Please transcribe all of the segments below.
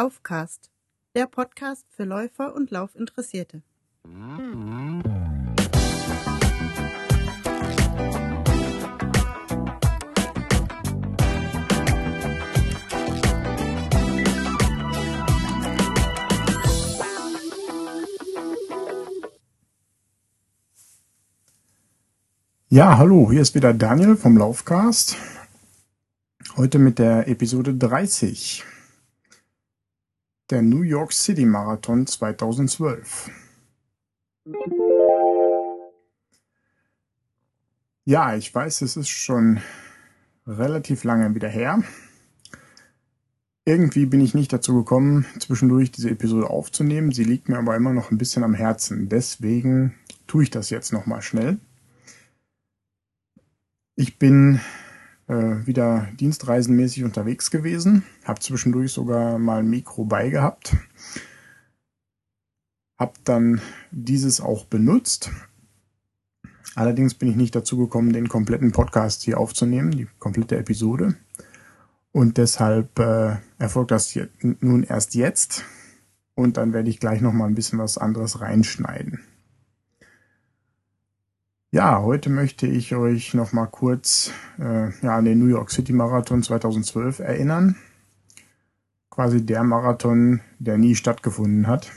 Laufcast, der Podcast für Läufer und Laufinteressierte. Ja, hallo, hier ist wieder Daniel vom Laufcast. Heute mit der Episode 30. Der New York City Marathon 2012. Ja, ich weiß, es ist schon relativ lange wieder her. Irgendwie bin ich nicht dazu gekommen, zwischendurch diese Episode aufzunehmen. Sie liegt mir aber immer noch ein bisschen am Herzen. Deswegen tue ich das jetzt nochmal schnell. Ich bin äh, wieder dienstreisenmäßig unterwegs gewesen, habe zwischendurch sogar mal ein Mikro bei gehabt, habe dann dieses auch benutzt. Allerdings bin ich nicht dazu gekommen, den kompletten Podcast hier aufzunehmen, die komplette Episode. Und deshalb äh, erfolgt das nun erst jetzt. Und dann werde ich gleich noch mal ein bisschen was anderes reinschneiden. Ja, heute möchte ich euch noch mal kurz äh, ja, an den New York City Marathon 2012 erinnern. Quasi der Marathon, der nie stattgefunden hat.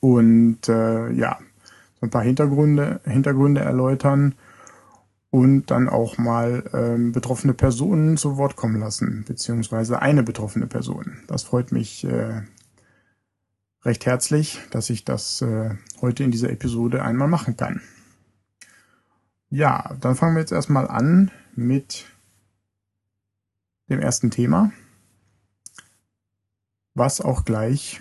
Und äh, ja, so ein paar Hintergründe, Hintergründe erläutern und dann auch mal ähm, betroffene Personen zu Wort kommen lassen, beziehungsweise eine betroffene Person. Das freut mich äh, recht herzlich, dass ich das äh, heute in dieser Episode einmal machen kann. Ja, dann fangen wir jetzt erstmal an mit dem ersten Thema, was auch gleich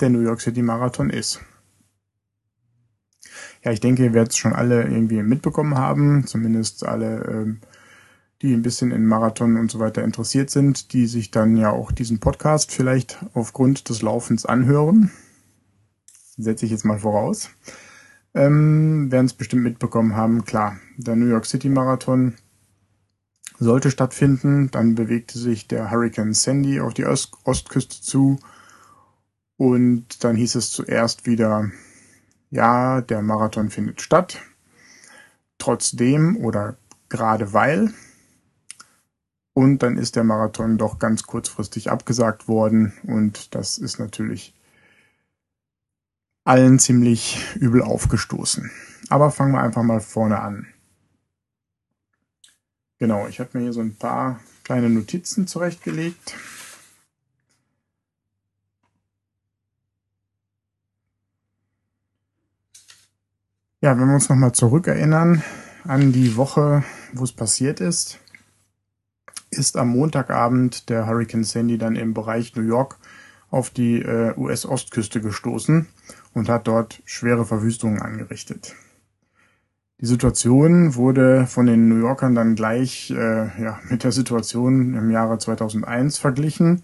der New York City Marathon ist. Ja, ich denke, ihr werdet es schon alle irgendwie mitbekommen haben, zumindest alle, ähm, die ein bisschen in Marathon und so weiter interessiert sind, die sich dann ja auch diesen Podcast vielleicht aufgrund des Laufens anhören. Setze ich jetzt mal voraus ähm, werden es bestimmt mitbekommen haben. Klar, der New York City Marathon sollte stattfinden. Dann bewegte sich der Hurricane Sandy auf die Ost Ostküste zu. Und dann hieß es zuerst wieder, ja, der Marathon findet statt. Trotzdem oder gerade weil. Und dann ist der Marathon doch ganz kurzfristig abgesagt worden. Und das ist natürlich allen ziemlich übel aufgestoßen. Aber fangen wir einfach mal vorne an. Genau, ich habe mir hier so ein paar kleine Notizen zurechtgelegt. Ja, wenn wir uns nochmal zurückerinnern an die Woche, wo es passiert ist, ist am Montagabend der Hurricane Sandy dann im Bereich New York auf die äh, US-Ostküste gestoßen und hat dort schwere Verwüstungen angerichtet. Die Situation wurde von den New Yorkern dann gleich äh, ja, mit der Situation im Jahre 2001 verglichen.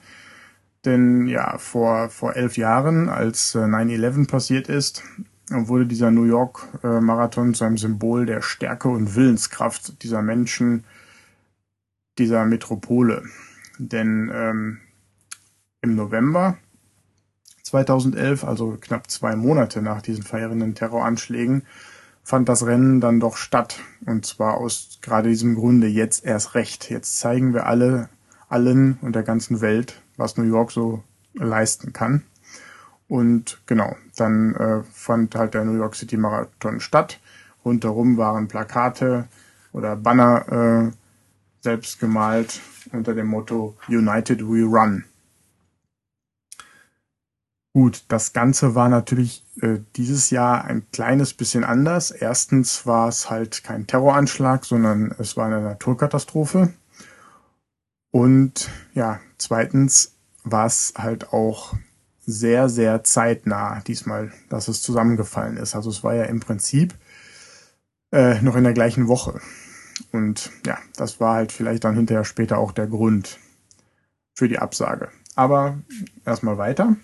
Denn ja, vor, vor elf Jahren, als äh, 9-11 passiert ist, wurde dieser New York äh, zu einem Symbol der Stärke und Willenskraft dieser Menschen, dieser Metropole. Denn ähm, im November 2011, also knapp zwei Monate nach diesen verheerenden Terroranschlägen, fand das Rennen dann doch statt. Und zwar aus gerade diesem Grunde jetzt erst recht. Jetzt zeigen wir alle, allen und der ganzen Welt, was New York so leisten kann. Und genau, dann äh, fand halt der New York City Marathon statt. Rundherum waren Plakate oder Banner äh, selbst gemalt unter dem Motto United We Run. Gut, das Ganze war natürlich äh, dieses Jahr ein kleines bisschen anders. Erstens war es halt kein Terroranschlag, sondern es war eine Naturkatastrophe. Und ja, zweitens war es halt auch sehr, sehr zeitnah diesmal, dass es zusammengefallen ist. Also es war ja im Prinzip äh, noch in der gleichen Woche. Und ja, das war halt vielleicht dann hinterher später auch der Grund für die Absage. Aber erstmal weiter.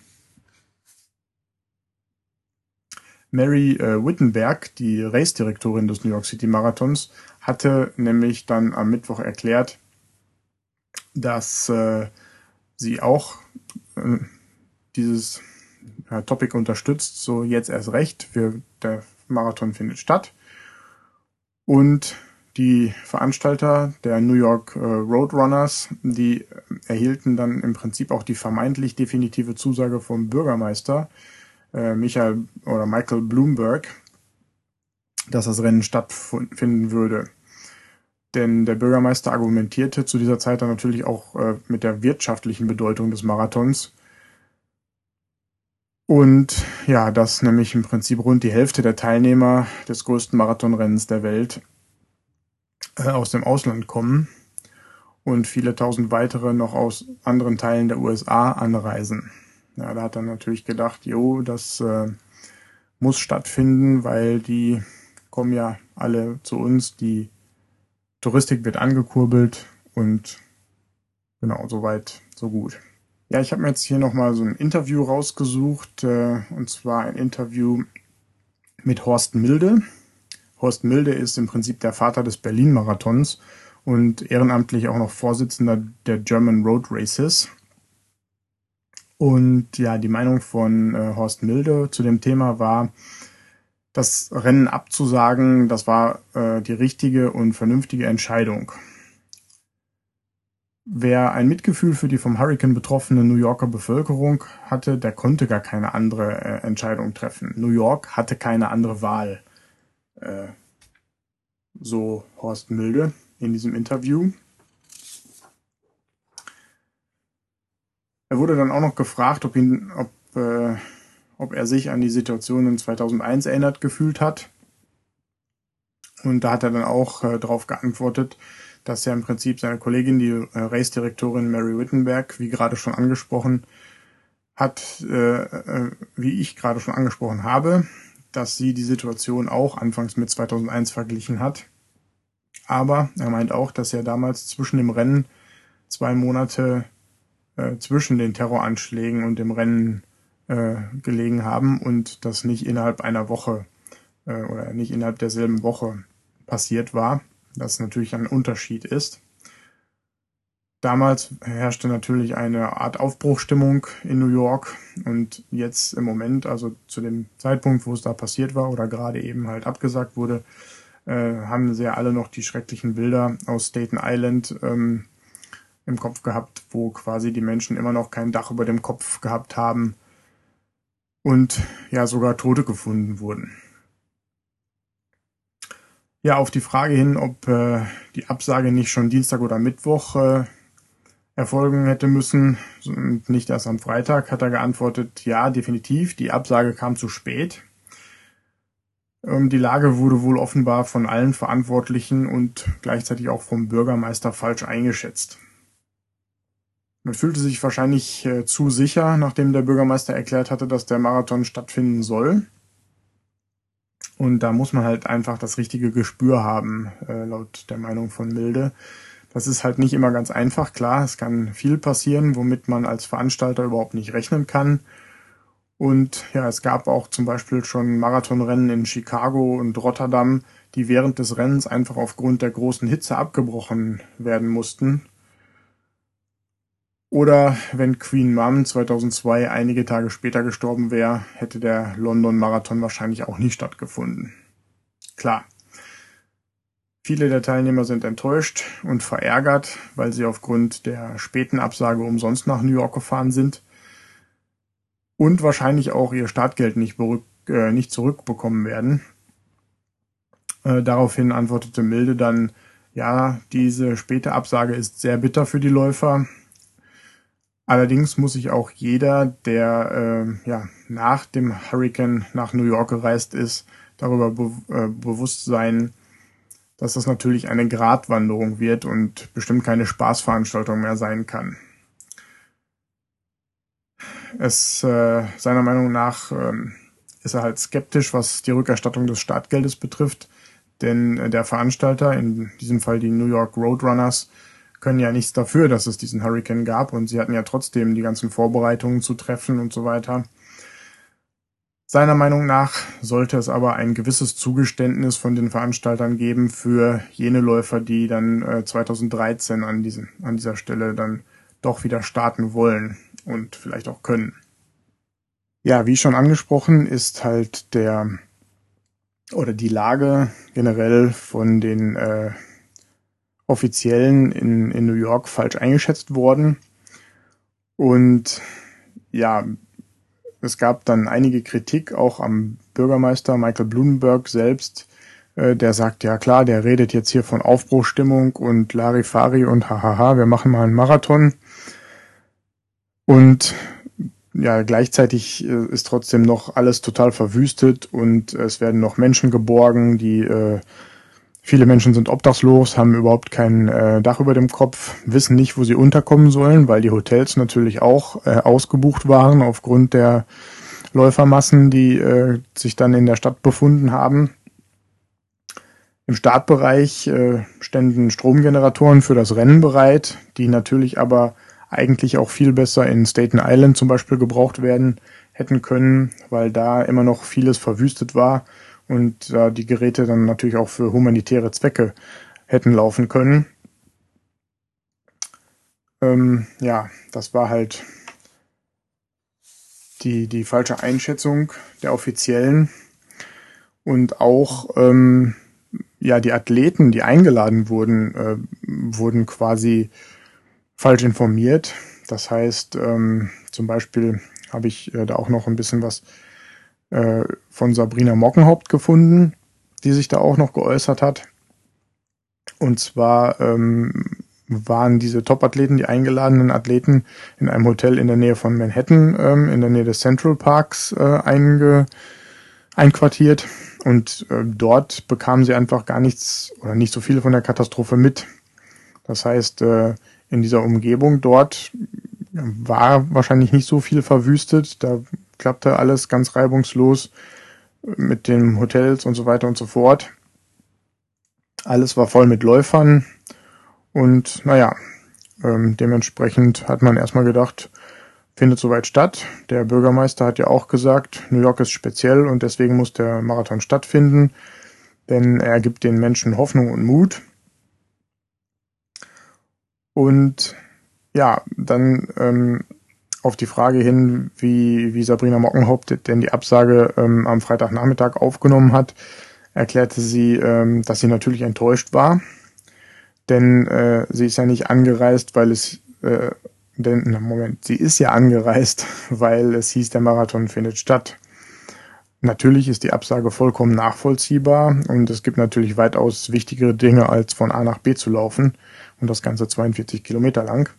Mary äh, Wittenberg, die Race-Direktorin des New York City Marathons, hatte nämlich dann am Mittwoch erklärt, dass äh, sie auch äh, dieses äh, Topic unterstützt, so jetzt erst recht, wir, der Marathon findet statt. Und die Veranstalter der New York äh, Roadrunners, die erhielten dann im Prinzip auch die vermeintlich definitive Zusage vom Bürgermeister äh, Michael oder Michael Bloomberg, dass das Rennen stattfinden würde. Denn der Bürgermeister argumentierte zu dieser Zeit dann natürlich auch äh, mit der wirtschaftlichen Bedeutung des Marathons. Und ja, dass nämlich im Prinzip rund die Hälfte der Teilnehmer des größten Marathonrennens der Welt äh, aus dem Ausland kommen und viele tausend weitere noch aus anderen Teilen der USA anreisen. Ja, da hat er natürlich gedacht, jo, das äh, muss stattfinden, weil die kommen ja alle zu uns, die Touristik wird angekurbelt und genau, soweit, so gut. Ja, ich habe mir jetzt hier nochmal so ein Interview rausgesucht, äh, und zwar ein Interview mit Horst Milde. Horst Milde ist im Prinzip der Vater des Berlin-Marathons und ehrenamtlich auch noch Vorsitzender der German Road Races. Und ja, die Meinung von äh, Horst Milde zu dem Thema war, das Rennen abzusagen, das war äh, die richtige und vernünftige Entscheidung. Wer ein Mitgefühl für die vom Hurricane betroffene New Yorker Bevölkerung hatte, der konnte gar keine andere äh, Entscheidung treffen. New York hatte keine andere Wahl. Äh, so Horst Milde in diesem Interview. Er wurde dann auch noch gefragt, ob, ihn, ob, äh, ob er sich an die Situation in 2001 erinnert gefühlt hat. Und da hat er dann auch äh, darauf geantwortet, dass er im Prinzip seine Kollegin, die äh, Race-Direktorin Mary Wittenberg, wie gerade schon angesprochen, hat, äh, äh, wie ich gerade schon angesprochen habe, dass sie die Situation auch anfangs mit 2001 verglichen hat. Aber er meint auch, dass er damals zwischen dem Rennen zwei Monate äh, zwischen den Terroranschlägen und dem Rennen äh, gelegen haben und das nicht innerhalb einer Woche äh, oder nicht innerhalb derselben Woche passiert war, das natürlich ein Unterschied ist. Damals herrschte natürlich eine Art Aufbruchstimmung in New York und jetzt im Moment, also zu dem Zeitpunkt, wo es da passiert war oder gerade eben halt abgesagt wurde, äh, haben sehr alle noch die schrecklichen Bilder aus Staten Island ähm, im Kopf gehabt, wo quasi die Menschen immer noch kein Dach über dem Kopf gehabt haben und ja sogar Tote gefunden wurden. Ja, auf die Frage hin, ob äh, die Absage nicht schon Dienstag oder Mittwoch äh, erfolgen hätte müssen und nicht erst am Freitag, hat er geantwortet, ja, definitiv, die Absage kam zu spät. Ähm, die Lage wurde wohl offenbar von allen Verantwortlichen und gleichzeitig auch vom Bürgermeister falsch eingeschätzt. Man fühlte sich wahrscheinlich äh, zu sicher, nachdem der Bürgermeister erklärt hatte, dass der Marathon stattfinden soll. Und da muss man halt einfach das richtige Gespür haben, äh, laut der Meinung von Milde. Das ist halt nicht immer ganz einfach, klar, es kann viel passieren, womit man als Veranstalter überhaupt nicht rechnen kann. Und ja, es gab auch zum Beispiel schon Marathonrennen in Chicago und Rotterdam, die während des Rennens einfach aufgrund der großen Hitze abgebrochen werden mussten. Oder wenn Queen Mum 2002 einige Tage später gestorben wäre, hätte der London Marathon wahrscheinlich auch nie stattgefunden. Klar. Viele der Teilnehmer sind enttäuscht und verärgert, weil sie aufgrund der späten Absage umsonst nach New York gefahren sind und wahrscheinlich auch ihr Startgeld nicht, äh, nicht zurückbekommen werden. Äh, daraufhin antwortete Milde dann, ja, diese späte Absage ist sehr bitter für die Läufer, Allerdings muss sich auch jeder, der äh, ja, nach dem Hurricane nach New York gereist ist, darüber be äh, bewusst sein, dass das natürlich eine Gratwanderung wird und bestimmt keine Spaßveranstaltung mehr sein kann. Es äh, seiner Meinung nach äh, ist er halt skeptisch, was die Rückerstattung des Startgeldes betrifft, denn äh, der Veranstalter, in diesem Fall die New York Roadrunners, können ja nichts dafür, dass es diesen Hurricane gab und sie hatten ja trotzdem die ganzen Vorbereitungen zu treffen und so weiter. Seiner Meinung nach sollte es aber ein gewisses Zugeständnis von den Veranstaltern geben für jene Läufer, die dann äh, 2013 an, diesen, an dieser Stelle dann doch wieder starten wollen und vielleicht auch können. Ja, wie schon angesprochen, ist halt der oder die Lage generell von den äh, Offiziellen in, in New York falsch eingeschätzt worden. Und ja, es gab dann einige Kritik auch am Bürgermeister Michael Bloomberg selbst, äh, der sagt, ja klar, der redet jetzt hier von Aufbruchstimmung und Larifari und hahaha, wir machen mal einen Marathon. Und ja, gleichzeitig äh, ist trotzdem noch alles total verwüstet und es werden noch Menschen geborgen, die äh, viele Menschen sind obdachlos, haben überhaupt kein äh, Dach über dem Kopf, wissen nicht, wo sie unterkommen sollen, weil die Hotels natürlich auch äh, ausgebucht waren aufgrund der Läufermassen, die äh, sich dann in der Stadt befunden haben. Im Startbereich äh, ständen Stromgeneratoren für das Rennen bereit, die natürlich aber eigentlich auch viel besser in Staten Island zum Beispiel gebraucht werden hätten können, weil da immer noch vieles verwüstet war und da die Geräte dann natürlich auch für humanitäre Zwecke hätten laufen können. Ähm, ja, das war halt die, die falsche Einschätzung der Offiziellen und auch ähm, ja die Athleten, die eingeladen wurden, äh, wurden quasi falsch informiert. Das heißt, ähm, zum Beispiel habe ich äh, da auch noch ein bisschen was äh, von Sabrina Mockenhaupt gefunden, die sich da auch noch geäußert hat. Und zwar ähm, waren diese Top-Athleten, die eingeladenen Athleten, in einem Hotel in der Nähe von Manhattan, ähm, in der Nähe des Central Parks äh, einge einquartiert. Und äh, dort bekamen sie einfach gar nichts oder nicht so viel von der Katastrophe mit. Das heißt, äh, in dieser Umgebung dort war wahrscheinlich nicht so viel verwüstet. Da klappte alles ganz reibungslos mit den Hotels und so weiter und so fort. Alles war voll mit Läufern und naja, ähm, dementsprechend hat man erstmal gedacht, findet soweit statt. Der Bürgermeister hat ja auch gesagt, New York ist speziell und deswegen muss der Marathon stattfinden, denn er gibt den Menschen Hoffnung und Mut. Und ja, dann ähm, auf die Frage hin, wie, wie Sabrina Mockenhaupt denn die Absage ähm, am Freitagnachmittag aufgenommen hat, erklärte sie, ähm, dass sie natürlich enttäuscht war, denn äh, sie ist ja nicht angereist, weil es, äh, denn, na Moment, sie ist ja angereist, weil es hieß, der Marathon findet statt. Natürlich ist die Absage vollkommen nachvollziehbar und es gibt natürlich weitaus wichtigere Dinge, als von A nach B zu laufen und das Ganze 42 Kilometer lang.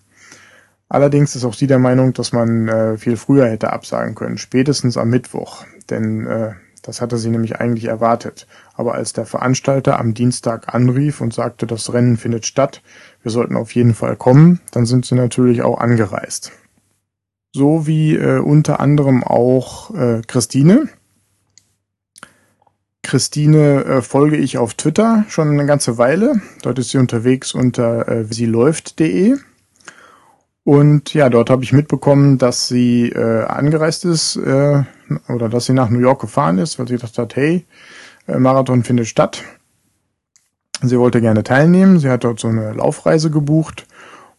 Allerdings ist auch sie der Meinung, dass man äh, viel früher hätte absagen können, spätestens am Mittwoch, denn äh, das hatte sie nämlich eigentlich erwartet. Aber als der Veranstalter am Dienstag anrief und sagte, das Rennen findet statt, wir sollten auf jeden Fall kommen, dann sind sie natürlich auch angereist. So wie äh, unter anderem auch äh, Christine, Christine äh, folge ich auf Twitter schon eine ganze Weile. Dort ist sie unterwegs unter äh, sieläuft.de. Und ja, dort habe ich mitbekommen, dass sie äh, angereist ist äh, oder dass sie nach New York gefahren ist, weil sie gedacht hat, hey, äh, Marathon findet statt. Sie wollte gerne teilnehmen. Sie hat dort so eine Laufreise gebucht.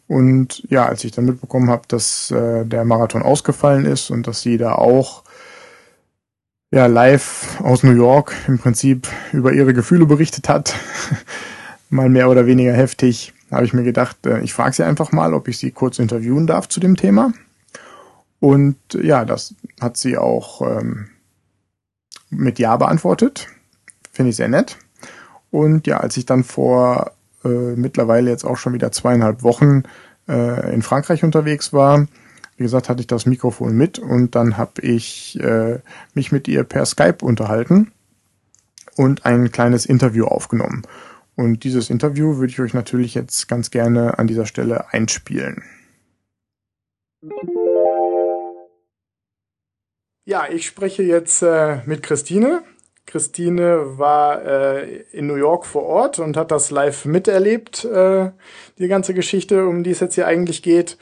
Und ja, als ich dann mitbekommen habe, dass äh, der Marathon ausgefallen ist und dass sie da auch ja, live aus New York im Prinzip über ihre Gefühle berichtet hat, mal mehr oder weniger heftig, habe ich mir gedacht, äh, ich frage sie einfach mal, ob ich sie kurz interviewen darf zu dem Thema. Und ja, das hat sie auch ähm, mit Ja beantwortet. Finde ich sehr nett. Und ja, als ich dann vor äh, mittlerweile jetzt auch schon wieder zweieinhalb Wochen äh, in Frankreich unterwegs war, wie gesagt, hatte ich das Mikrofon mit und dann habe ich äh, mich mit ihr per Skype unterhalten und ein kleines Interview aufgenommen. Und dieses Interview würde ich euch natürlich jetzt ganz gerne an dieser Stelle einspielen. Ja, ich spreche jetzt äh, mit Christine. Christine war äh, in New York vor Ort und hat das live miterlebt, äh, die ganze Geschichte, um die es jetzt hier eigentlich geht.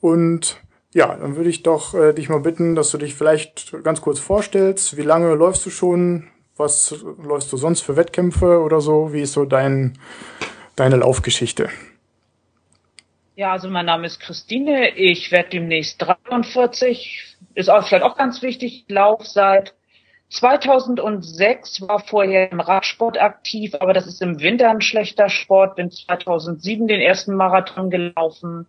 Und Ja, dann würde ich doch äh, dich mal bitten, dass du dich vielleicht ganz kurz vorstellst. Wie lange läufst du schon? Was läufst du sonst für Wettkämpfe oder so? Wie ist so dein, deine Laufgeschichte? Ja, also mein Name ist Christine. Ich werde demnächst 43. Ist auch vielleicht auch ganz wichtig. Ich Lauf seit 2006, war vorher im Radsport aktiv, aber das ist im Winter ein schlechter Sport. Bin 2007 den ersten Marathon gelaufen.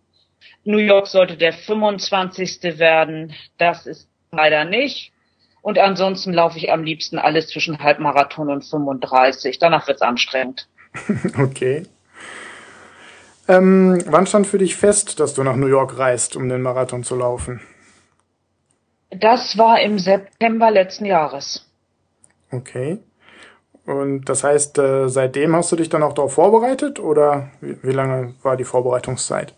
New York sollte der 25. werden. Das ist leider nicht. Und ansonsten laufe ich am liebsten alles zwischen Halbmarathon und 35. Danach wird's anstrengend. okay. Ähm, wann stand für dich fest, dass du nach New York reist, um den Marathon zu laufen? Das war im September letzten Jahres. Okay. Und das heißt, äh, seitdem hast du dich dann auch darauf vorbereitet oder wie lange war die Vorbereitungszeit?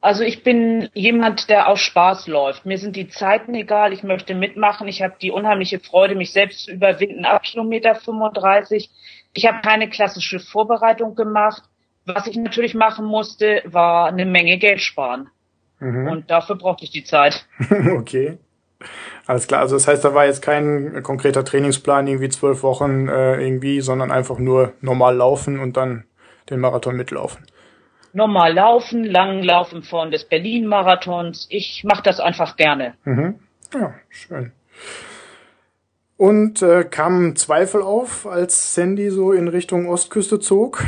Also ich bin jemand, der aus Spaß läuft. Mir sind die Zeiten egal, ich möchte mitmachen. Ich habe die unheimliche Freude, mich selbst zu überwinden ab Kilometer 35. Ich habe keine klassische Vorbereitung gemacht. Was ich natürlich machen musste, war eine Menge Geld sparen. Mhm. Und dafür brauchte ich die Zeit. okay. Alles klar. Also das heißt, da war jetzt kein konkreter Trainingsplan, irgendwie zwölf Wochen äh, irgendwie, sondern einfach nur normal laufen und dann den Marathon mitlaufen. Normal laufen, lang laufen von des Berlin-Marathons. Ich mache das einfach gerne. Mhm. Ja, schön. Und äh, kamen Zweifel auf, als Sandy so in Richtung Ostküste zog?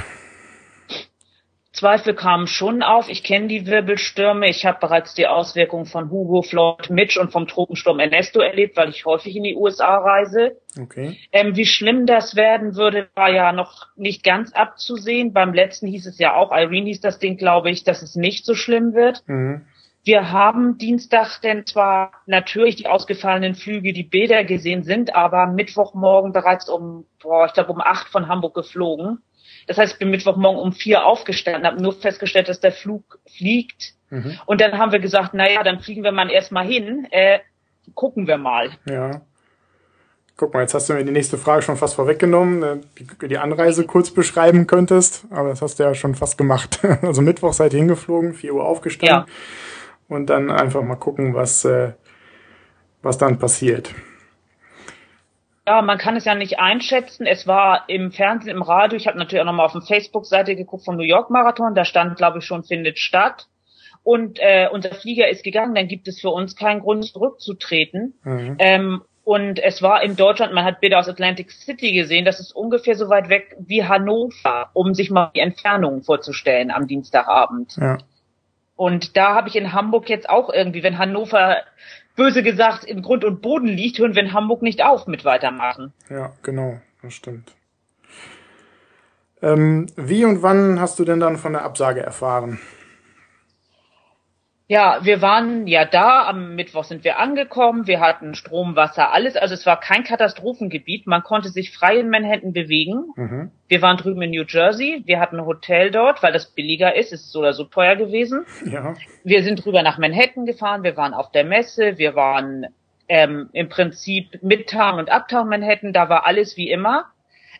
Zweifel kamen schon auf. Ich kenne die Wirbelstürme. Ich habe bereits die Auswirkungen von Hugo, Floyd, Mitch und vom Tropensturm Ernesto erlebt, weil ich häufig in die USA reise. Okay. Ähm, wie schlimm das werden würde, war ja noch nicht ganz abzusehen. Beim letzten hieß es ja auch, Irene hieß das Ding, glaube ich, dass es nicht so schlimm wird. Mhm. Wir haben Dienstag denn zwar natürlich die ausgefallenen Flüge, die Bilder gesehen sind, aber Mittwochmorgen bereits um, boah, ich glaube um acht von Hamburg geflogen. Das heißt, ich bin Mittwochmorgen um vier aufgestanden, habe nur festgestellt, dass der Flug fliegt. Mhm. Und dann haben wir gesagt, na ja, dann fliegen wir mal erstmal hin, äh, gucken wir mal. Ja. Guck mal, jetzt hast du mir die nächste Frage schon fast vorweggenommen, äh, wie die Anreise kurz beschreiben könntest, aber das hast du ja schon fast gemacht. Also Mittwoch seid ihr hingeflogen, vier Uhr aufgestanden ja. und dann einfach mal gucken, was, äh, was dann passiert. Ja, man kann es ja nicht einschätzen. Es war im Fernsehen, im Radio. Ich habe natürlich auch nochmal auf der Facebook-Seite geguckt vom New York Marathon. Da stand, glaube ich, schon findet statt. Und äh, unser Flieger ist gegangen. Dann gibt es für uns keinen Grund zurückzutreten. Mhm. Ähm, und es war in Deutschland, man hat Bilder aus Atlantic City gesehen, das ist ungefähr so weit weg wie Hannover, um sich mal die Entfernung vorzustellen am Dienstagabend. Ja. Und da habe ich in Hamburg jetzt auch irgendwie, wenn Hannover böse gesagt in Grund und Boden liegt, hören wir in Hamburg nicht auf mit weitermachen. Ja, genau, das stimmt. Ähm, wie und wann hast du denn dann von der Absage erfahren? Ja, wir waren ja da, am Mittwoch sind wir angekommen, wir hatten Strom, Wasser, alles, also es war kein Katastrophengebiet, man konnte sich frei in Manhattan bewegen. Mhm. Wir waren drüben in New Jersey, wir hatten ein Hotel dort, weil das billiger ist, es ist so oder so teuer gewesen. Ja. Wir sind drüber nach Manhattan gefahren, wir waren auf der Messe, wir waren ähm, im Prinzip Midtown und Uptown Manhattan, da war alles wie immer.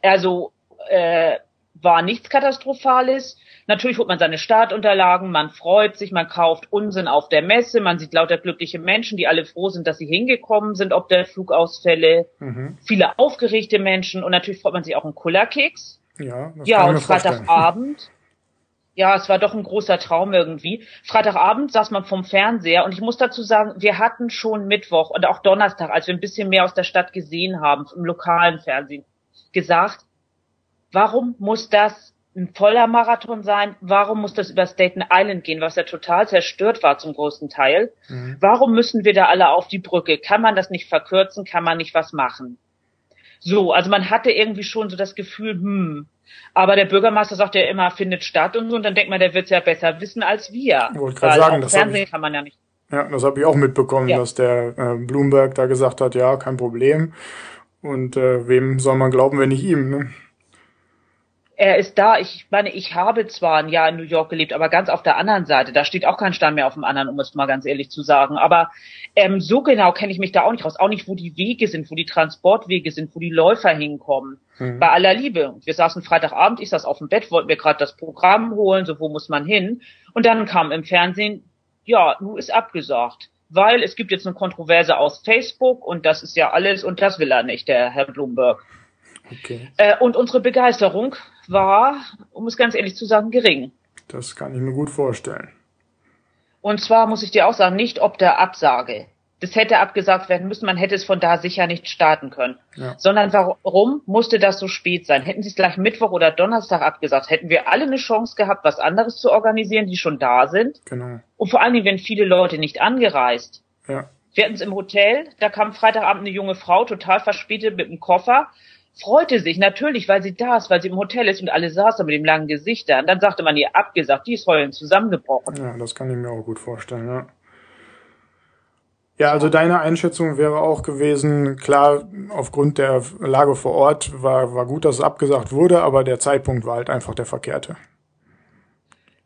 Also äh, war nichts Katastrophales. Natürlich holt man seine Startunterlagen, man freut sich, man kauft Unsinn auf der Messe, man sieht lauter glückliche Menschen, die alle froh sind, dass sie hingekommen sind, ob der Flugausfälle, mhm. viele aufgeregte Menschen und natürlich freut man sich auch einen Kullerkeks. Ja, das ja und Freitagabend. Ja, es war doch ein großer Traum irgendwie. Freitagabend saß man vom Fernseher und ich muss dazu sagen, wir hatten schon Mittwoch und auch Donnerstag, als wir ein bisschen mehr aus der Stadt gesehen haben, im lokalen Fernsehen, gesagt, warum muss das ein voller Marathon sein? Warum muss das über Staten Island gehen, was ja total zerstört war zum größten Teil? Mhm. Warum müssen wir da alle auf die Brücke? Kann man das nicht verkürzen? Kann man nicht was machen? So, also man hatte irgendwie schon so das Gefühl, hm, aber der Bürgermeister sagt ja immer, findet statt und so, und dann denkt man, der wird's ja besser wissen als wir. Ich wollte gerade sagen, das Fernsehen ich, kann man ja nicht. Ja, das habe ich auch mitbekommen, ja. dass der äh, Bloomberg da gesagt hat, ja, kein Problem. Und äh, wem soll man glauben, wenn nicht ihm? Ne? Er ist da. Ich meine, ich habe zwar ein Jahr in New York gelebt, aber ganz auf der anderen Seite. Da steht auch kein Stein mehr auf dem anderen, um es mal ganz ehrlich zu sagen. Aber ähm, so genau kenne ich mich da auch nicht raus. Auch nicht, wo die Wege sind, wo die Transportwege sind, wo die Läufer hinkommen. Mhm. Bei aller Liebe. Wir saßen Freitagabend, ich saß auf dem Bett, wollten mir gerade das Programm holen, so wo muss man hin. Und dann kam im Fernsehen ja, nun ist abgesagt, weil es gibt jetzt eine Kontroverse aus Facebook und das ist ja alles und das will er nicht, der Herr Bloomberg. Okay. Äh, und unsere Begeisterung war, um es ganz ehrlich zu sagen, gering. Das kann ich mir gut vorstellen. Und zwar muss ich dir auch sagen, nicht ob der Absage. Das hätte abgesagt werden müssen, man hätte es von da sicher nicht starten können. Ja. Sondern warum musste das so spät sein? Hätten sie es gleich Mittwoch oder Donnerstag abgesagt, hätten wir alle eine Chance gehabt, was anderes zu organisieren, die schon da sind. Genau. Und vor allen Dingen, wenn viele Leute nicht angereist. Ja. Wir hatten es im Hotel, da kam Freitagabend eine junge Frau, total verspätet mit einem Koffer, freute sich natürlich, weil sie da ist, weil sie im Hotel ist und alle saßen mit dem langen Gesicht da. Und dann sagte man ihr abgesagt, die ist heulen zusammengebrochen. Ja, das kann ich mir auch gut vorstellen, ja. Ja, also deine Einschätzung wäre auch gewesen, klar, aufgrund der Lage vor Ort war, war gut, dass es abgesagt wurde, aber der Zeitpunkt war halt einfach der verkehrte.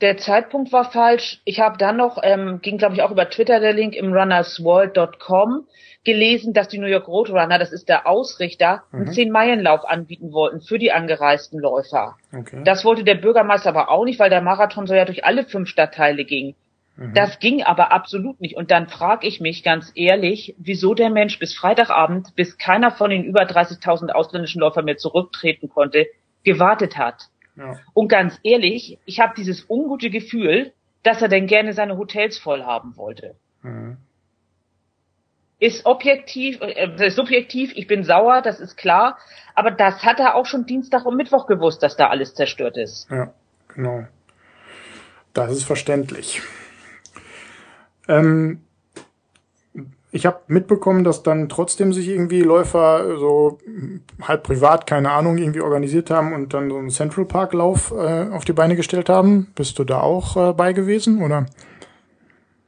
Der Zeitpunkt war falsch. Ich habe dann noch, ähm, ging glaube ich auch über Twitter der Link im runnersworld.com, gelesen, dass die New York Roadrunner, das ist der Ausrichter, mhm. einen 10-Meilen-Lauf anbieten wollten für die angereisten Läufer. Okay. Das wollte der Bürgermeister aber auch nicht, weil der Marathon so ja durch alle fünf Stadtteile ging. Mhm. Das ging aber absolut nicht. Und dann frage ich mich ganz ehrlich, wieso der Mensch bis Freitagabend, bis keiner von den über 30.000 ausländischen Läufern mehr zurücktreten konnte, gewartet hat. Ja. Und ganz ehrlich, ich habe dieses ungute Gefühl, dass er denn gerne seine Hotels voll haben wollte. Mhm ist objektiv, äh, subjektiv, ich bin sauer, das ist klar, aber das hat er auch schon Dienstag und Mittwoch gewusst, dass da alles zerstört ist. Ja, genau. Das ist verständlich. Ähm, ich habe mitbekommen, dass dann trotzdem sich irgendwie Läufer so halb privat, keine Ahnung, irgendwie organisiert haben und dann so einen Central Park Lauf äh, auf die Beine gestellt haben. Bist du da auch äh, bei gewesen, oder?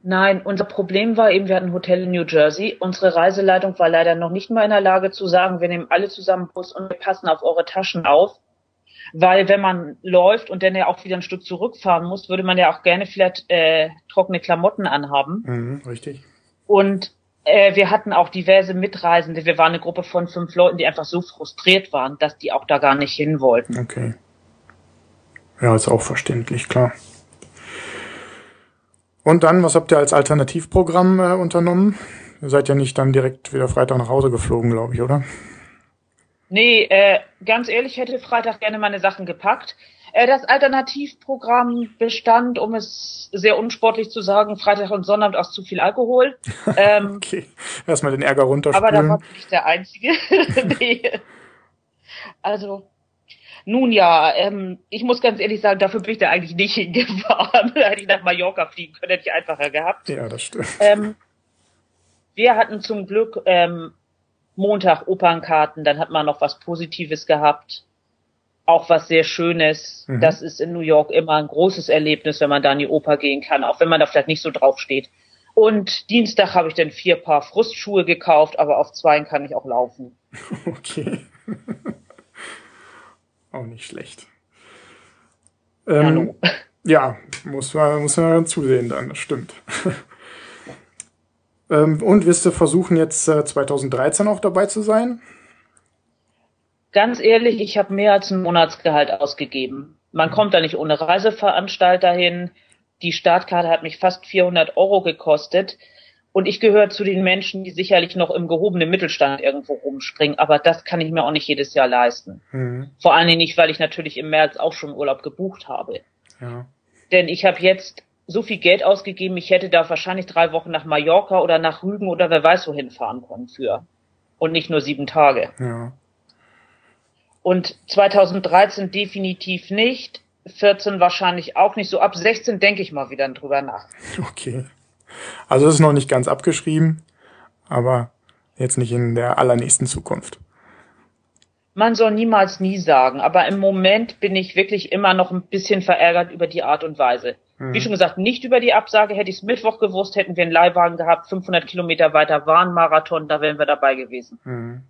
Nein, unser Problem war eben, wir hatten ein Hotel in New Jersey. Unsere Reiseleitung war leider noch nicht mal in der Lage zu sagen, wir nehmen alle zusammen Bus und wir passen auf eure Taschen auf. Weil wenn man läuft und dann ja auch wieder ein Stück zurückfahren muss, würde man ja auch gerne vielleicht äh, trockene Klamotten anhaben. Mhm, richtig. Und äh, wir hatten auch diverse Mitreisende. Wir waren eine Gruppe von fünf Leuten, die einfach so frustriert waren, dass die auch da gar nicht hin wollten. Okay. Ja, ist auch verständlich, klar. Und dann, was habt ihr als Alternativprogramm äh, unternommen? Ihr seid ja nicht dann direkt wieder Freitag nach Hause geflogen, glaube ich, oder? Nee, äh, ganz ehrlich, hätte Freitag gerne meine Sachen gepackt. Äh, das Alternativprogramm bestand, um es sehr unsportlich zu sagen, Freitag und Sonnabend aus zu viel Alkohol. Ähm, okay, erstmal den Ärger runterspülen. Aber da war ich nicht der Einzige. nee. Also, nun ja, ähm, ich muss ganz ehrlich sagen, dafür bin ich da eigentlich nicht hingefahren. hätte ich nach Mallorca fliegen können, hätte ich einfacher gehabt. Ja, das stimmt. Ähm, wir hatten zum Glück ähm, Montag Opernkarten, dann hat man noch was Positives gehabt. Auch was sehr Schönes. Mhm. Das ist in New York immer ein großes Erlebnis, wenn man da in die Oper gehen kann, auch wenn man da vielleicht nicht so drauf steht. Und Dienstag habe ich dann vier Paar Frustschuhe gekauft, aber auf zwei kann ich auch laufen. Okay. Auch nicht schlecht. Ähm, ja, muss man, muss man zusehen dann, das stimmt. ähm, und wirst du versuchen, jetzt äh, 2013 auch dabei zu sein? Ganz ehrlich, ich habe mehr als ein Monatsgehalt ausgegeben. Man kommt da nicht ohne Reiseveranstalter hin. Die Startkarte hat mich fast 400 Euro gekostet. Und ich gehöre zu den Menschen, die sicherlich noch im gehobenen Mittelstand irgendwo rumspringen, aber das kann ich mir auch nicht jedes Jahr leisten. Mhm. Vor allen Dingen nicht, weil ich natürlich im März auch schon Urlaub gebucht habe. Ja. Denn ich habe jetzt so viel Geld ausgegeben, ich hätte da wahrscheinlich drei Wochen nach Mallorca oder nach Rügen oder wer weiß wohin fahren können für. Und nicht nur sieben Tage. Ja. Und 2013 definitiv nicht. 14 wahrscheinlich auch nicht. So ab 16 denke ich mal wieder drüber nach. Okay. Also es ist noch nicht ganz abgeschrieben, aber jetzt nicht in der allernächsten Zukunft. Man soll niemals nie sagen, aber im Moment bin ich wirklich immer noch ein bisschen verärgert über die Art und Weise. Mhm. Wie schon gesagt, nicht über die Absage. Hätte ich es Mittwoch gewusst, hätten wir einen Leihwagen gehabt, 500 Kilometer weiter war ein Marathon, da wären wir dabei gewesen. Mhm.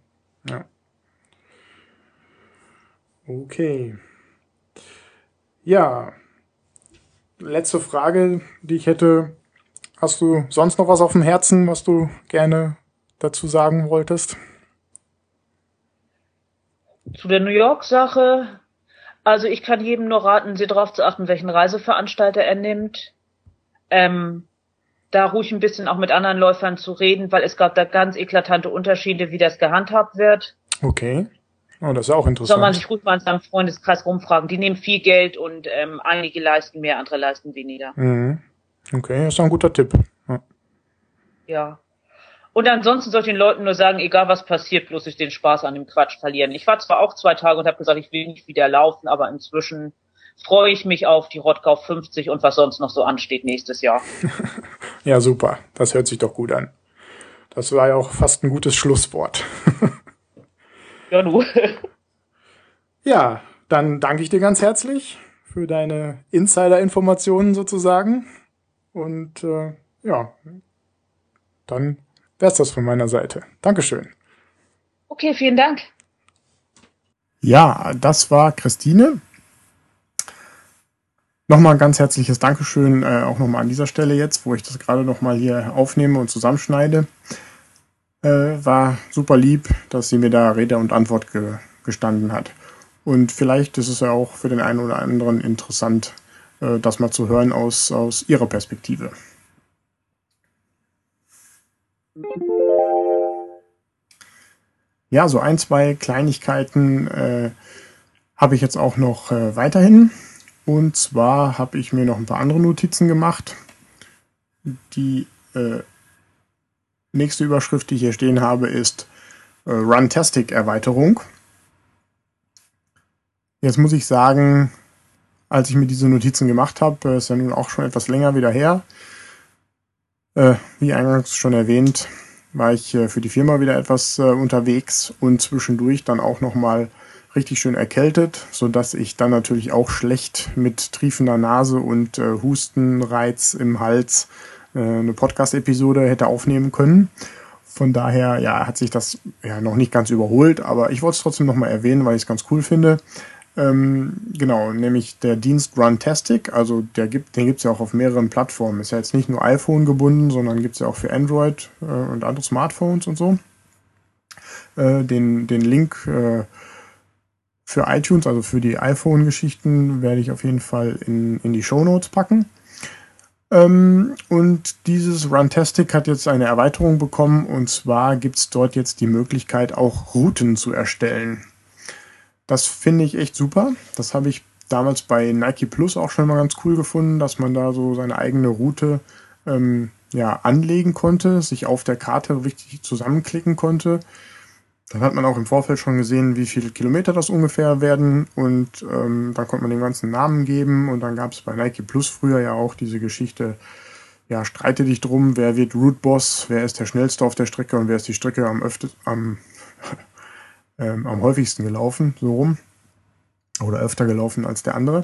Ja. Okay. Ja. Letzte Frage, die ich hätte. Hast du sonst noch was auf dem Herzen, was du gerne dazu sagen wolltest? Zu der New York-Sache. Also ich kann jedem nur raten, sie darauf zu achten, welchen Reiseveranstalter er nimmt. Ähm, da ruhig ein bisschen auch mit anderen Läufern zu reden, weil es gab da ganz eklatante Unterschiede, wie das gehandhabt wird. Okay. Oh, das ist auch interessant. Soll man sich ruhig mal in seinem Freundeskreis rumfragen. Die nehmen viel Geld und ähm, einige leisten mehr, andere leisten weniger. Mhm. Okay, das ist ein guter Tipp. Ja. ja. Und ansonsten soll ich den Leuten nur sagen, egal was passiert, bloß ich den Spaß an dem Quatsch verlieren. Ich war zwar auch zwei Tage und habe gesagt, ich will nicht wieder laufen, aber inzwischen freue ich mich auf die Rottgau 50 und was sonst noch so ansteht nächstes Jahr. ja, super. Das hört sich doch gut an. Das war ja auch fast ein gutes Schlusswort. ja, du. ja, dann danke ich dir ganz herzlich für deine Insider-Informationen sozusagen. Und äh, ja, dann wär's das von meiner Seite. Dankeschön. Okay, vielen Dank. Ja, das war Christine. Nochmal ein ganz herzliches Dankeschön, äh, auch nochmal an dieser Stelle jetzt, wo ich das gerade nochmal hier aufnehme und zusammenschneide. Äh, war super lieb, dass sie mir da Rede und Antwort ge gestanden hat. Und vielleicht ist es ja auch für den einen oder anderen interessant, äh, das mal zu hören aus, aus ihrer Perspektive. Ja, so ein, zwei Kleinigkeiten äh, habe ich jetzt auch noch äh, weiterhin. Und zwar habe ich mir noch ein paar andere Notizen gemacht. Die äh, nächste Überschrift, die ich hier stehen habe, ist äh, Runtastic Erweiterung. Jetzt muss ich sagen, als ich mir diese Notizen gemacht habe, äh, ist ja nun auch schon etwas länger wieder her. Äh, wie eingangs schon erwähnt, war ich äh, für die Firma wieder etwas äh, unterwegs und zwischendurch dann auch nochmal richtig schön erkältet, so dass ich dann natürlich auch schlecht mit triefender Nase und äh, Hustenreiz im Hals eine Podcast-Episode hätte aufnehmen können. Von daher, ja, hat sich das ja noch nicht ganz überholt, aber ich wollte es trotzdem nochmal erwähnen, weil ich es ganz cool finde. Ähm, genau, nämlich der Dienst Runtastic, also der gibt, den gibt es ja auch auf mehreren Plattformen. Ist ja jetzt nicht nur iPhone gebunden, sondern gibt es ja auch für Android äh, und andere Smartphones und so. Äh, den, den Link äh, für iTunes, also für die iPhone-Geschichten, werde ich auf jeden Fall in, in die Show Notes packen. Ähm, und dieses Runtastic hat jetzt eine Erweiterung bekommen und zwar gibt es dort jetzt die Möglichkeit, auch Routen zu erstellen. Das finde ich echt super. Das habe ich damals bei Nike Plus auch schon mal ganz cool gefunden, dass man da so seine eigene Route ähm, ja, anlegen konnte, sich auf der Karte richtig zusammenklicken konnte dann hat man auch im Vorfeld schon gesehen, wie viele Kilometer das ungefähr werden und ähm, dann konnte man den ganzen Namen geben und dann gab es bei Nike Plus früher ja auch diese Geschichte, ja, streite dich drum, wer wird Root Boss, wer ist der schnellste auf der Strecke und wer ist die Strecke am öfter, am, ähm, am häufigsten gelaufen, so rum. Oder öfter gelaufen als der andere.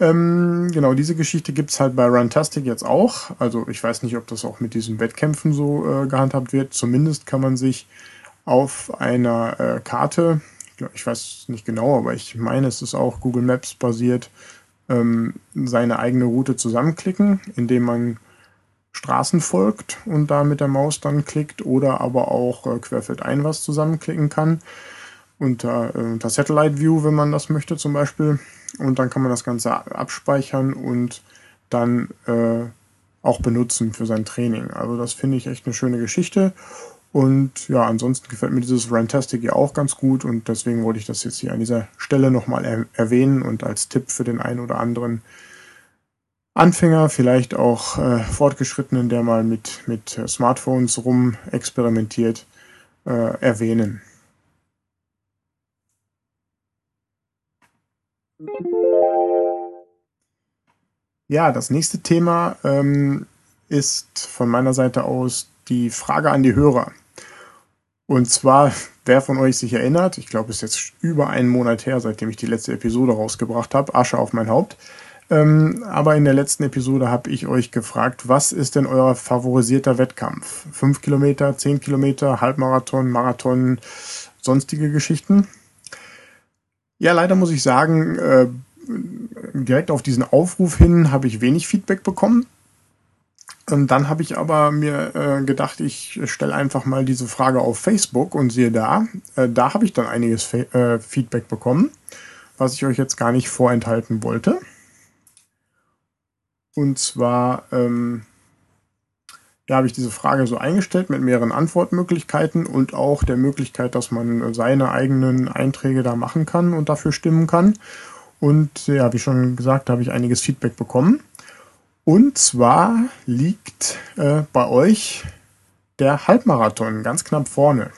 Ähm, genau, diese Geschichte gibt's halt bei Runtastic jetzt auch. Also ich weiß nicht, ob das auch mit diesen Wettkämpfen so äh, gehandhabt wird. Zumindest kann man sich auf einer äh, Karte, ich weiß nicht genau, aber ich meine, es ist auch Google Maps basiert, ähm, seine eigene Route zusammenklicken, indem man Straßen folgt und da mit der Maus dann klickt oder aber auch äh, querfeldein was zusammenklicken kann unter, äh, unter Satellite View, wenn man das möchte zum Beispiel. Und dann kann man das Ganze abspeichern und dann äh, auch benutzen für sein Training. Also das finde ich echt eine schöne Geschichte. Und ja, ansonsten gefällt mir dieses Rantastic ja auch ganz gut und deswegen wollte ich das jetzt hier an dieser Stelle nochmal er erwähnen und als Tipp für den einen oder anderen Anfänger, vielleicht auch äh, Fortgeschrittenen, der mal mit, mit Smartphones rum experimentiert, äh, erwähnen. Ja, das nächste Thema ähm, ist von meiner Seite aus die Frage an die Hörer. Und zwar, wer von euch sich erinnert, ich glaube, es ist jetzt über einen Monat her, seitdem ich die letzte Episode rausgebracht habe, Asche auf mein Haupt. Ähm, aber in der letzten Episode habe ich euch gefragt, was ist denn euer favorisierter Wettkampf? Fünf Kilometer, zehn Kilometer, Halbmarathon, Marathon, sonstige Geschichten? Ja, leider muss ich sagen, äh, direkt auf diesen Aufruf hin habe ich wenig Feedback bekommen. Und dann habe ich aber mir äh, gedacht, ich stelle einfach mal diese Frage auf Facebook und siehe da, äh, da habe ich dann einiges Fe äh, Feedback bekommen, was ich euch jetzt gar nicht vorenthalten wollte. Und zwar ähm, ja, habe ich diese Frage so eingestellt mit mehreren Antwortmöglichkeiten und auch der Möglichkeit, dass man seine eigenen Einträge da machen kann und dafür stimmen kann. Und ja, wie schon gesagt, habe ich einiges Feedback bekommen. Und zwar liegt äh, bei euch der Halbmarathon ganz knapp vorne.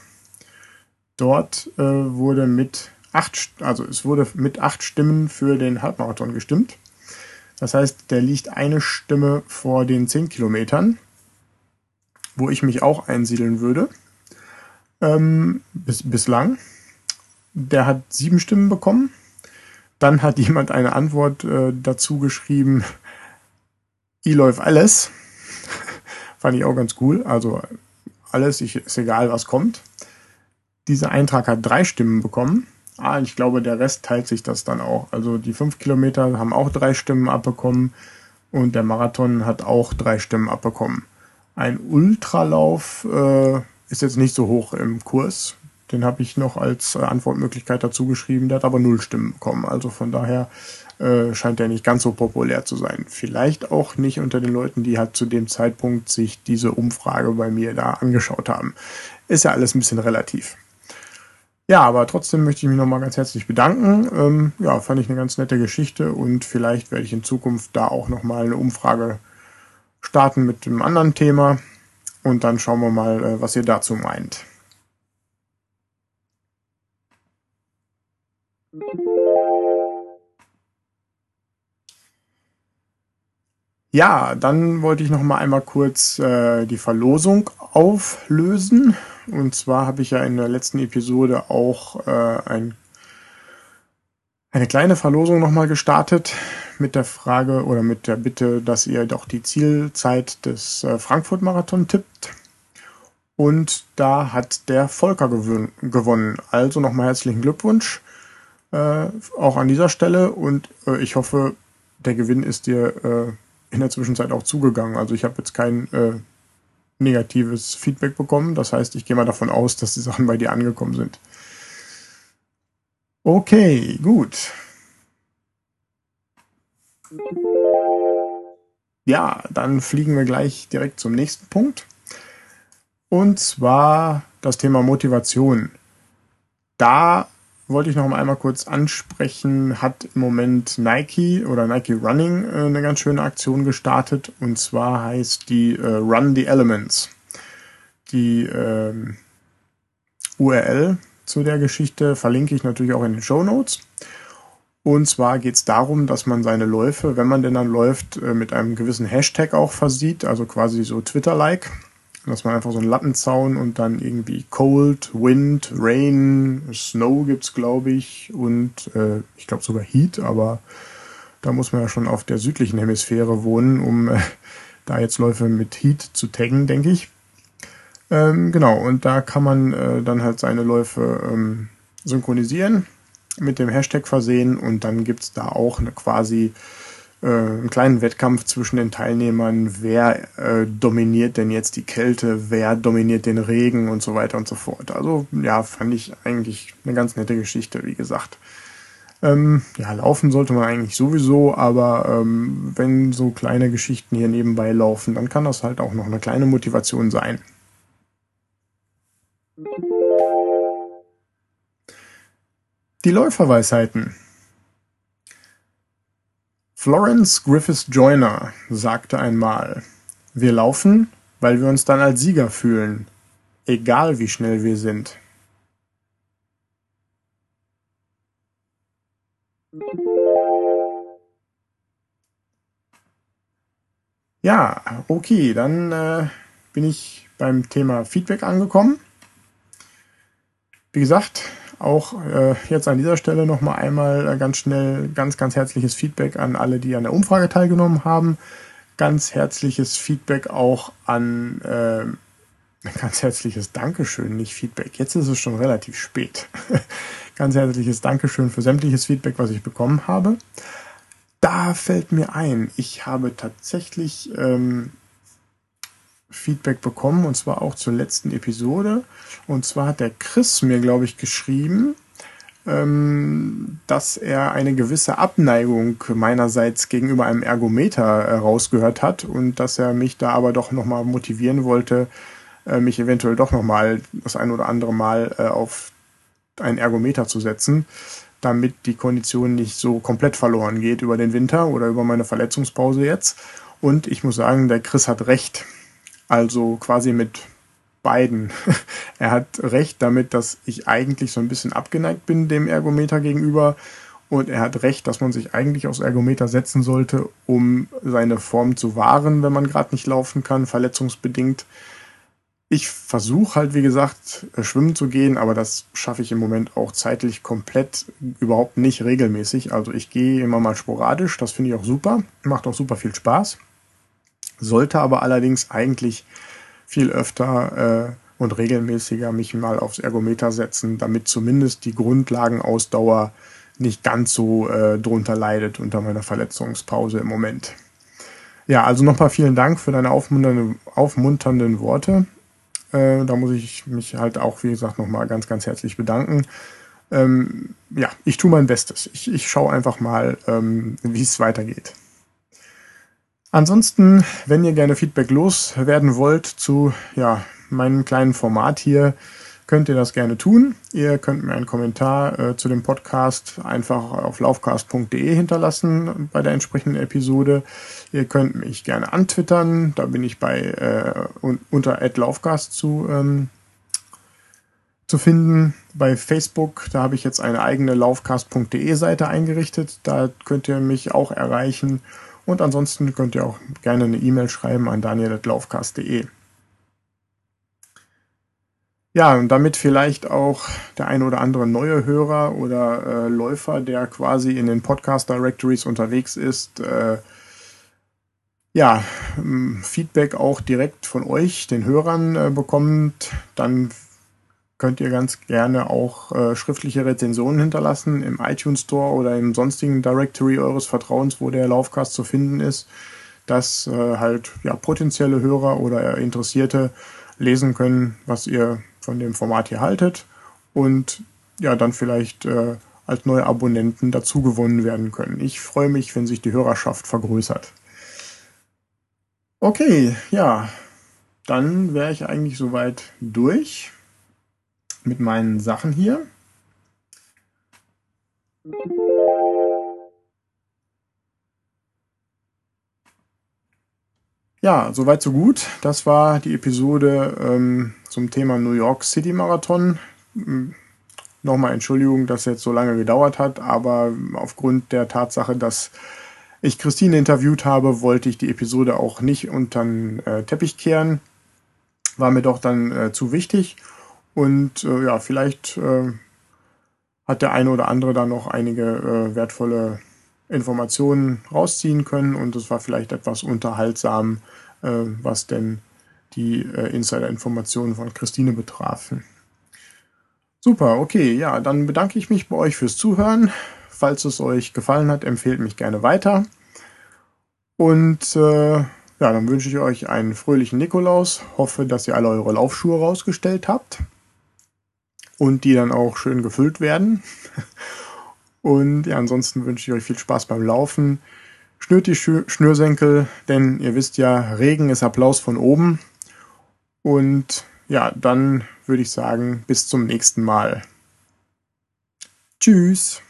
Dort äh, wurde mit acht, also es wurde mit acht Stimmen für den Halbmarathon gestimmt. Das heißt, der liegt eine Stimme vor den zehn Kilometern wo ich mich auch einsiedeln würde. Ähm, bis, bislang. Der hat sieben Stimmen bekommen. Dann hat jemand eine Antwort äh, dazu geschrieben, I läuft alles. Fand ich auch ganz cool. Also alles, ich, ist egal, was kommt. Dieser Eintrag hat drei Stimmen bekommen. Ah, ich glaube, der Rest teilt sich das dann auch. Also die fünf Kilometer haben auch drei Stimmen abbekommen und der Marathon hat auch drei Stimmen abbekommen. Ein Ultralauf äh, ist jetzt nicht so hoch im Kurs. Den habe ich noch als Antwortmöglichkeit dazu geschrieben. Der hat aber null Stimmen bekommen. Also von daher äh, scheint der nicht ganz so populär zu sein. Vielleicht auch nicht unter den Leuten, die halt zu dem Zeitpunkt sich diese Umfrage bei mir da angeschaut haben. Ist ja alles ein bisschen relativ. Ja, aber trotzdem möchte ich mich nochmal ganz herzlich bedanken. Ähm, ja, fand ich eine ganz nette Geschichte und vielleicht werde ich in Zukunft da auch nochmal eine Umfrage starten mit dem anderen Thema und dann schauen wir mal, äh, was ihr dazu meint. Ja, dann wollte ich noch mal einmal kurz äh, die Verlosung auflösen. Und zwar habe ich ja in der letzten Episode auch äh, ein eine kleine Verlosung nochmal gestartet mit der Frage oder mit der Bitte, dass ihr doch die Zielzeit des äh, Frankfurt-Marathon tippt. Und da hat der Volker gewonnen. Also nochmal herzlichen Glückwunsch äh, auch an dieser Stelle. Und äh, ich hoffe, der Gewinn ist dir äh, in der Zwischenzeit auch zugegangen. Also ich habe jetzt kein äh, negatives Feedback bekommen. Das heißt, ich gehe mal davon aus, dass die Sachen bei dir angekommen sind. Okay, gut. Ja, dann fliegen wir gleich direkt zum nächsten Punkt. Und zwar das Thema Motivation. Da wollte ich noch einmal kurz ansprechen, hat im Moment Nike oder Nike Running äh, eine ganz schöne Aktion gestartet. Und zwar heißt die äh, Run the Elements. Die ähm, URL zu der Geschichte verlinke ich natürlich auch in den Show Notes. Und zwar geht es darum, dass man seine Läufe, wenn man denn dann läuft, äh, mit einem gewissen Hashtag auch versieht, also quasi so Twitter-like. Dass man einfach so einen Lattenzaun und dann irgendwie Cold, Wind, Rain, Snow gibt's glaube ich und äh, ich glaube sogar Heat, aber da muss man ja schon auf der südlichen Hemisphäre wohnen, um äh, da jetzt Läufe mit Heat zu taggen, denke ich. Ähm, genau, und da kann man äh, dann halt seine Läufe ähm, synchronisieren, mit dem Hashtag versehen und dann gibt's da auch eine quasi äh, einen kleinen Wettkampf zwischen den Teilnehmern, wer äh, dominiert denn jetzt die Kälte, wer dominiert den Regen und so weiter und so fort. Also ja, fand ich eigentlich eine ganz nette Geschichte, wie gesagt. Ähm, ja, laufen sollte man eigentlich sowieso, aber ähm, wenn so kleine Geschichten hier nebenbei laufen, dann kann das halt auch noch eine kleine Motivation sein. Die Läuferweisheiten. Florence Griffiths Joyner sagte einmal, wir laufen, weil wir uns dann als Sieger fühlen, egal wie schnell wir sind. Ja, okay, dann äh, bin ich beim Thema Feedback angekommen. Wie gesagt, auch äh, jetzt an dieser Stelle nochmal einmal äh, ganz schnell ganz, ganz herzliches Feedback an alle, die an der Umfrage teilgenommen haben. Ganz herzliches Feedback auch an äh, ganz herzliches Dankeschön, nicht Feedback. Jetzt ist es schon relativ spät. ganz herzliches Dankeschön für sämtliches Feedback, was ich bekommen habe. Da fällt mir ein, ich habe tatsächlich ähm, Feedback bekommen und zwar auch zur letzten Episode. Und zwar hat der Chris mir, glaube ich, geschrieben, ähm, dass er eine gewisse Abneigung meinerseits gegenüber einem Ergometer äh, rausgehört hat und dass er mich da aber doch nochmal motivieren wollte, äh, mich eventuell doch nochmal das ein oder andere Mal äh, auf einen Ergometer zu setzen, damit die Kondition nicht so komplett verloren geht über den Winter oder über meine Verletzungspause jetzt. Und ich muss sagen, der Chris hat recht. Also quasi mit beiden. er hat recht damit, dass ich eigentlich so ein bisschen abgeneigt bin dem Ergometer gegenüber. Und er hat recht, dass man sich eigentlich aufs Ergometer setzen sollte, um seine Form zu wahren, wenn man gerade nicht laufen kann, verletzungsbedingt. Ich versuche halt, wie gesagt, schwimmen zu gehen, aber das schaffe ich im Moment auch zeitlich komplett überhaupt nicht regelmäßig. Also ich gehe immer mal sporadisch, das finde ich auch super, macht auch super viel Spaß. Sollte aber allerdings eigentlich viel öfter äh, und regelmäßiger mich mal aufs Ergometer setzen, damit zumindest die Grundlagenausdauer nicht ganz so äh, drunter leidet unter meiner Verletzungspause im Moment. Ja, also nochmal vielen Dank für deine aufmunternden, aufmunternden Worte. Äh, da muss ich mich halt auch, wie gesagt, nochmal ganz, ganz herzlich bedanken. Ähm, ja, ich tue mein Bestes. Ich, ich schaue einfach mal, ähm, wie es weitergeht. Ansonsten, wenn ihr gerne Feedback loswerden wollt zu ja, meinem kleinen Format hier, könnt ihr das gerne tun. Ihr könnt mir einen Kommentar äh, zu dem Podcast einfach auf laufcast.de hinterlassen bei der entsprechenden Episode. Ihr könnt mich gerne antwittern, da bin ich bei äh, unter @laufcast zu ähm, zu finden. Bei Facebook, da habe ich jetzt eine eigene laufcast.de Seite eingerichtet, da könnt ihr mich auch erreichen. Und ansonsten könnt ihr auch gerne eine E-Mail schreiben an daniel.laufcast.de. Ja, und damit vielleicht auch der ein oder andere neue Hörer oder äh, Läufer, der quasi in den Podcast Directories unterwegs ist, äh, ja, Feedback auch direkt von euch, den Hörern, äh, bekommt, dann könnt ihr ganz gerne auch äh, schriftliche Rezensionen hinterlassen im iTunes Store oder im sonstigen Directory eures Vertrauens, wo der Laufcast zu finden ist, dass äh, halt ja potenzielle Hörer oder Interessierte lesen können, was ihr von dem Format hier haltet und ja dann vielleicht äh, als neue Abonnenten dazu gewonnen werden können. Ich freue mich, wenn sich die Hörerschaft vergrößert. Okay, ja, dann wäre ich eigentlich soweit durch mit meinen Sachen hier. Ja, soweit so gut. Das war die Episode ähm, zum Thema New York City Marathon. Hm, nochmal Entschuldigung, dass jetzt so lange gedauert hat, aber aufgrund der Tatsache, dass ich Christine interviewt habe, wollte ich die Episode auch nicht unter den äh, Teppich kehren. War mir doch dann äh, zu wichtig. Und äh, ja, vielleicht äh, hat der eine oder andere da noch einige äh, wertvolle Informationen rausziehen können und es war vielleicht etwas unterhaltsam, äh, was denn die äh, Insider-Informationen von Christine betrafen. Super, okay, ja, dann bedanke ich mich bei euch fürs Zuhören. Falls es euch gefallen hat, empfehlt mich gerne weiter. Und äh, ja, dann wünsche ich euch einen fröhlichen Nikolaus. Hoffe, dass ihr alle eure Laufschuhe rausgestellt habt und die dann auch schön gefüllt werden. Und ja, ansonsten wünsche ich euch viel Spaß beim Laufen. Schnürt die Schnürsenkel, denn ihr wisst ja, Regen ist Applaus von oben. Und ja, dann würde ich sagen, bis zum nächsten Mal. Tschüss.